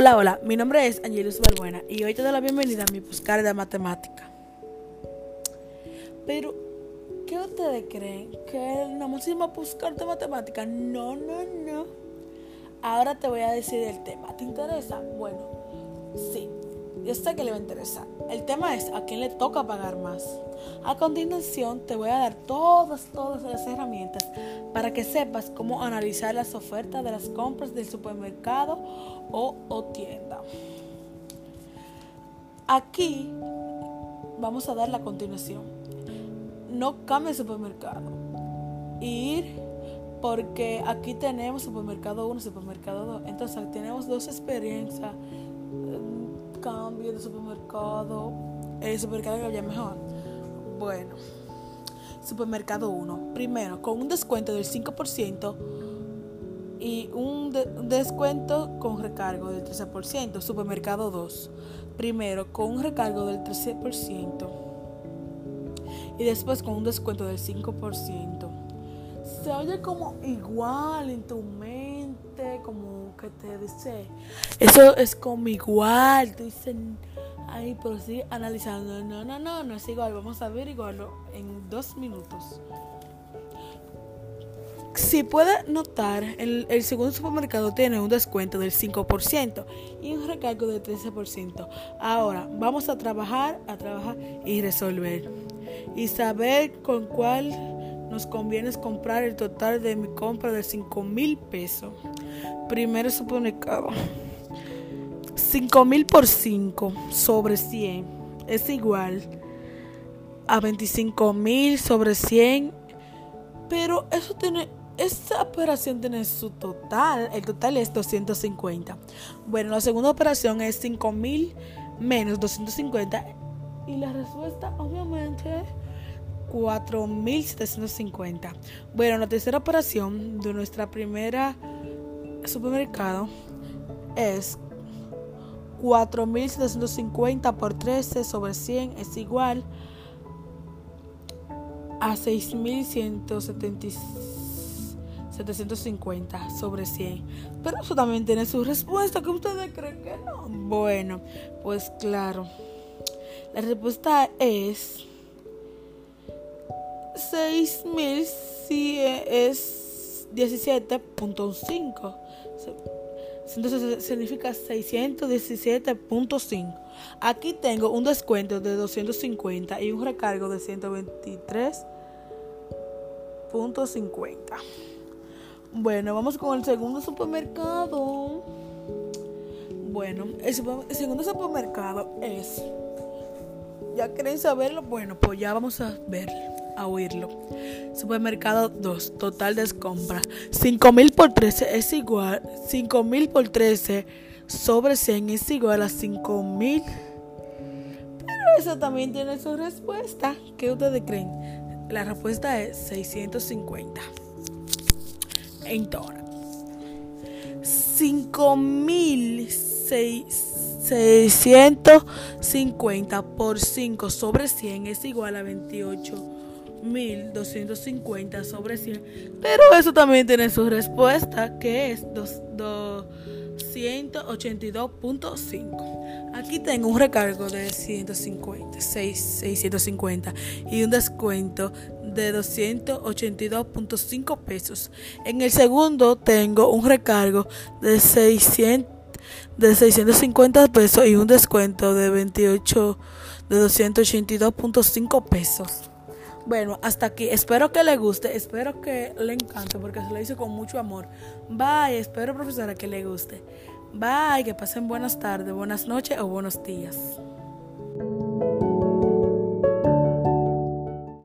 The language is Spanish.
Hola, hola, mi nombre es Angelus Balbuena y hoy te doy la bienvenida a mi buscar de matemática. Pero, ¿qué ustedes creen? ¿Que nada más a buscar de matemática? No, no, no. Ahora te voy a decir el tema. ¿Te interesa? Bueno, sí, yo sé que le va a interesar. El tema es a quién le toca pagar más. A continuación te voy a dar todas, todas las herramientas para que sepas cómo analizar las ofertas de las compras del supermercado o, o tienda. Aquí vamos a dar la continuación. No cambie supermercado. Ir porque aquí tenemos supermercado 1, supermercado 2. Entonces tenemos dos experiencias. Cambio de supermercado. El supermercado que había mejor. Bueno, supermercado 1. Primero, con un descuento del 5% y un, descuento con recargo del 13%. Supermercado 2. Primero, con un recargo del 13% y después con un descuento del 5%. Se oye como igual en tu mente, como que te dice, eso es como igual, tú dices, ay, pero sí, analizando, no, no, no, no es igual, vamos a ver igual en dos minutos. Si puede notar, el, el, segundo supermercado tiene un descuento del 5% y un recargo del 13%. Ahora, vamos a trabajar, a trabajar y resolver. Y saber con cuál nos conviene comprar el total de mi compra de 5 mil pesos. Primero supermercado. 5 mil por 5 sobre 100 es igual a 25 mil sobre 100. Pero eso tiene, esta operación tiene su total. El total es 250. Bueno, la segunda operación es 5 mil menos 250. Y la respuesta obviamente 4.750. Bueno, la tercera operación de nuestra primera supermercado es 4.750 por 13 sobre 100 es igual a 6.750 sobre 100. Pero eso también tiene su respuesta. ¿Que ustedes creen que no? Bueno, pues claro. La respuesta es 6000 si es 17.5. Entonces significa 617.5. Aquí tengo un descuento de 250 y un recargo de 123.50. Bueno, vamos con el segundo supermercado. Bueno, el, segundo supermercado es. ¿Ya queréis saberlo? Bueno, pues ya vamos a verlo a oírlo. Supermercado 2, total de compra. 5 mil por 13 es igual. 5 mil por 13 sobre 100 es igual a 5 mil. Pero eso también tiene su respuesta. ¿Qué ustedes creen? La respuesta es 650. Entonces, 5650 por 5 sobre 100 es igual a 28 1250 sobre 100. Pero eso también tiene su respuesta, que es 282.5. Aquí tengo un recargo de 150, 650 y un descuento de 282.5 pesos. En el segundo tengo un recargo de 600 de 650 pesos y un descuento de 28 de 282.5 pesos. Bueno, hasta aquí. Espero que le guste, espero que le encante porque se lo hice con mucho amor. Bye, espero profesora que le guste. Bye, que pasen buenas tardes, buenas noches o buenos días.